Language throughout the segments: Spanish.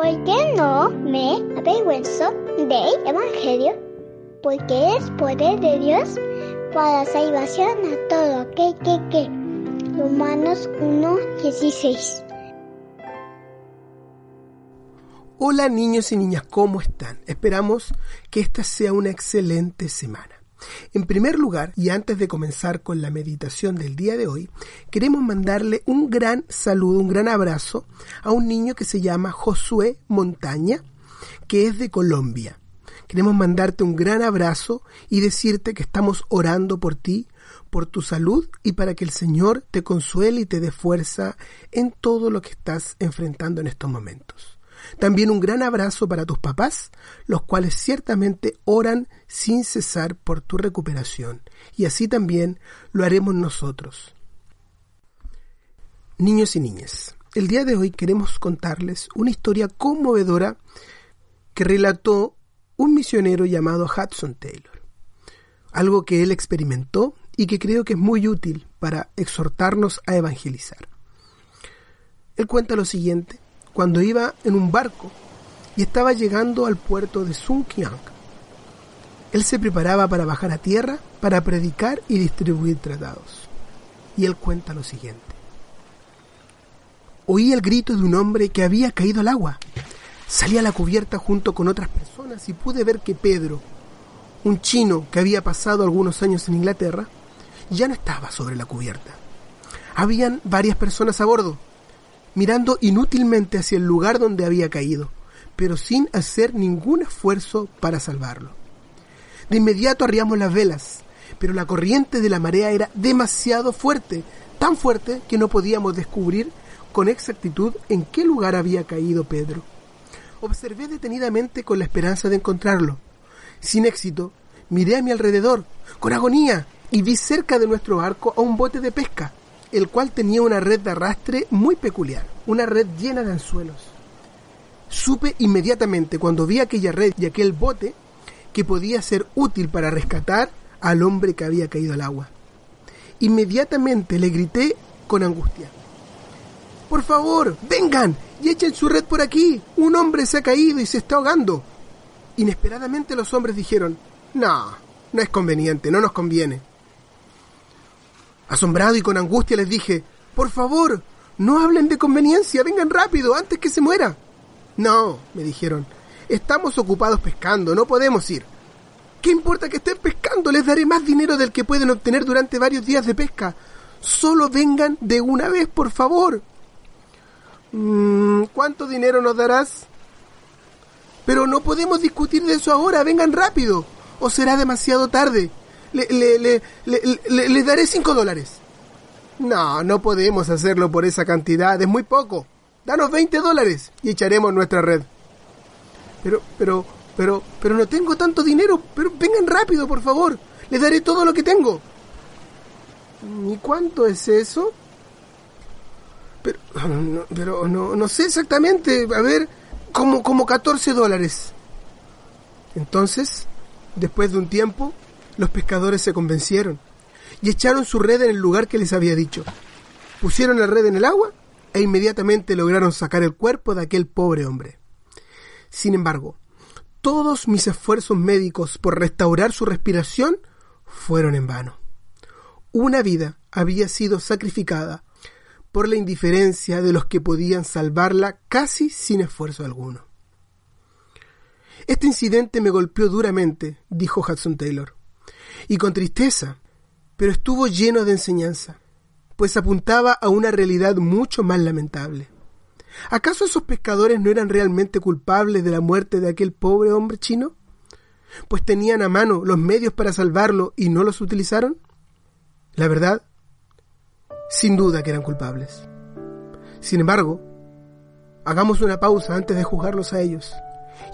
¿Por qué no me avergüenzo del Evangelio? Porque es poder de Dios para salvación a todo aquel que que. Romanos 1:16 Hola niños y niñas, ¿cómo están? Esperamos que esta sea una excelente semana. En primer lugar, y antes de comenzar con la meditación del día de hoy, queremos mandarle un gran saludo, un gran abrazo a un niño que se llama Josué Montaña, que es de Colombia. Queremos mandarte un gran abrazo y decirte que estamos orando por ti, por tu salud y para que el Señor te consuele y te dé fuerza en todo lo que estás enfrentando en estos momentos. También un gran abrazo para tus papás, los cuales ciertamente oran sin cesar por tu recuperación, y así también lo haremos nosotros. Niños y niñas, el día de hoy queremos contarles una historia conmovedora que relató un misionero llamado Hudson Taylor, algo que él experimentó y que creo que es muy útil para exhortarnos a evangelizar. Él cuenta lo siguiente cuando iba en un barco y estaba llegando al puerto de Sunkyang. Él se preparaba para bajar a tierra para predicar y distribuir tratados. Y él cuenta lo siguiente. Oí el grito de un hombre que había caído al agua. Salí a la cubierta junto con otras personas y pude ver que Pedro, un chino que había pasado algunos años en Inglaterra, ya no estaba sobre la cubierta. Habían varias personas a bordo, mirando inútilmente hacia el lugar donde había caído, pero sin hacer ningún esfuerzo para salvarlo. De inmediato arriamos las velas, pero la corriente de la marea era demasiado fuerte, tan fuerte que no podíamos descubrir con exactitud en qué lugar había caído Pedro. Observé detenidamente con la esperanza de encontrarlo. Sin éxito, miré a mi alrededor, con agonía, y vi cerca de nuestro barco a un bote de pesca, el cual tenía una red de arrastre muy peculiar, una red llena de anzuelos. Supe inmediatamente cuando vi aquella red y aquel bote que podía ser útil para rescatar al hombre que había caído al agua. Inmediatamente le grité con angustia. Por favor, vengan y echen su red por aquí. Un hombre se ha caído y se está ahogando. Inesperadamente los hombres dijeron, no, no es conveniente, no nos conviene. Asombrado y con angustia les dije, por favor, no hablen de conveniencia, vengan rápido, antes que se muera. No, me dijeron, estamos ocupados pescando, no podemos ir. ¿Qué importa que estén pescando? Les daré más dinero del que pueden obtener durante varios días de pesca. Solo vengan de una vez, por favor. Mm, ¿Cuánto dinero nos darás? Pero no podemos discutir de eso ahora, vengan rápido, o será demasiado tarde le, le, le, le, le daré cinco dólares. No, no podemos hacerlo por esa cantidad, es muy poco. Danos 20 dólares y echaremos nuestra red. Pero, pero, pero, pero no tengo tanto dinero. Pero vengan rápido, por favor. Les daré todo lo que tengo. ¿Y cuánto es eso? Pero, no, pero no, no sé exactamente. A ver, como, como 14 dólares. Entonces, después de un tiempo, los pescadores se convencieron y echaron su red en el lugar que les había dicho. Pusieron la red en el agua e inmediatamente lograron sacar el cuerpo de aquel pobre hombre. Sin embargo, todos mis esfuerzos médicos por restaurar su respiración fueron en vano. Una vida había sido sacrificada por la indiferencia de los que podían salvarla casi sin esfuerzo alguno. Este incidente me golpeó duramente, dijo Hudson Taylor y con tristeza, pero estuvo lleno de enseñanza, pues apuntaba a una realidad mucho más lamentable. ¿Acaso esos pescadores no eran realmente culpables de la muerte de aquel pobre hombre chino? Pues tenían a mano los medios para salvarlo y no los utilizaron. La verdad Sin duda que eran culpables. Sin embargo, hagamos una pausa antes de juzgarlos a ellos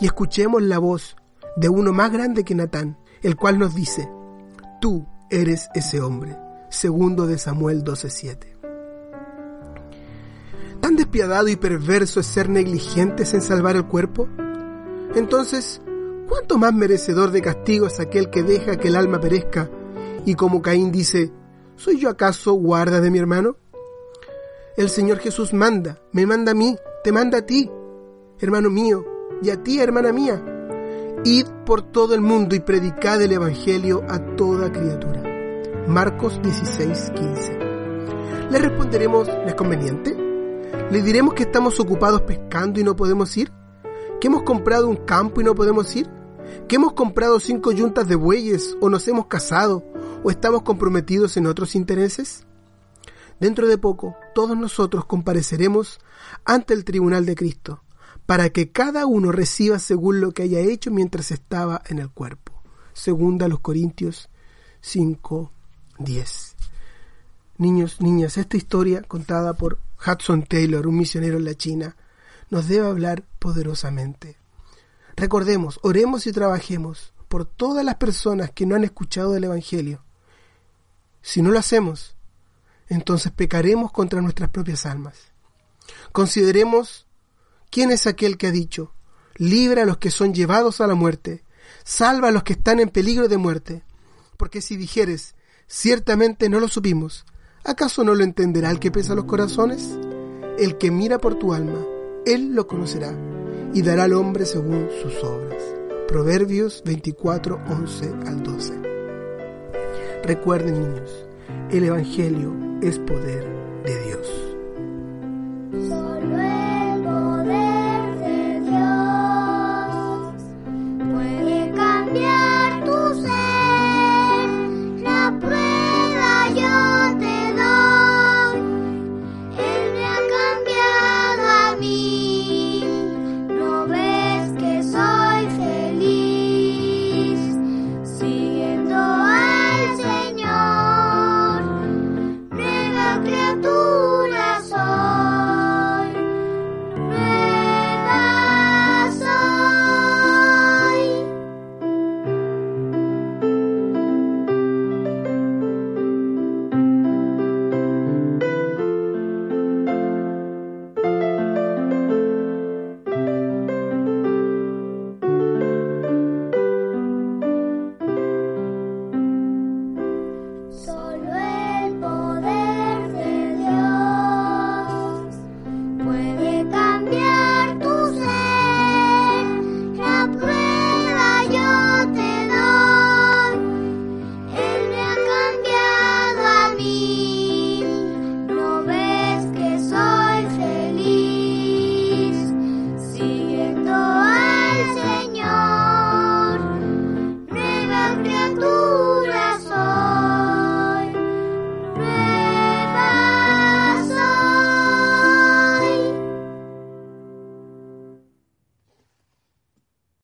y escuchemos la voz de uno más grande que Natán, el cual nos dice, tú eres ese hombre. Segundo de Samuel 12:7. ¿Tan despiadado y perverso es ser negligentes en salvar el cuerpo? Entonces, ¿cuánto más merecedor de castigo es aquel que deja que el alma perezca y como Caín dice, ¿soy yo acaso guarda de mi hermano? El Señor Jesús manda, me manda a mí, te manda a ti, hermano mío, y a ti, hermana mía. Id por todo el mundo y predicad el Evangelio a toda criatura. Marcos 16, 15. ¿Le responderemos, ¿les conveniente? ¿Le diremos que estamos ocupados pescando y no podemos ir? ¿Que hemos comprado un campo y no podemos ir? ¿Que hemos comprado cinco yuntas de bueyes o nos hemos casado o estamos comprometidos en otros intereses? Dentro de poco, todos nosotros compareceremos ante el tribunal de Cristo, para que cada uno reciba según lo que haya hecho mientras estaba en el cuerpo. Segunda los Corintios 5, 10. Niños, niñas, esta historia contada por Hudson Taylor, un misionero en la China, nos debe hablar poderosamente. Recordemos, oremos y trabajemos por todas las personas que no han escuchado del Evangelio. Si no lo hacemos, entonces pecaremos contra nuestras propias almas. Consideremos quién es aquel que ha dicho, libra a los que son llevados a la muerte, salva a los que están en peligro de muerte. Porque si dijeres, ciertamente no lo supimos, ¿acaso no lo entenderá el que pesa los corazones? El que mira por tu alma, él lo conocerá y dará al hombre según sus obras. Proverbios 24, 11 al 12. Recuerden niños, el Evangelio es poder de Dios.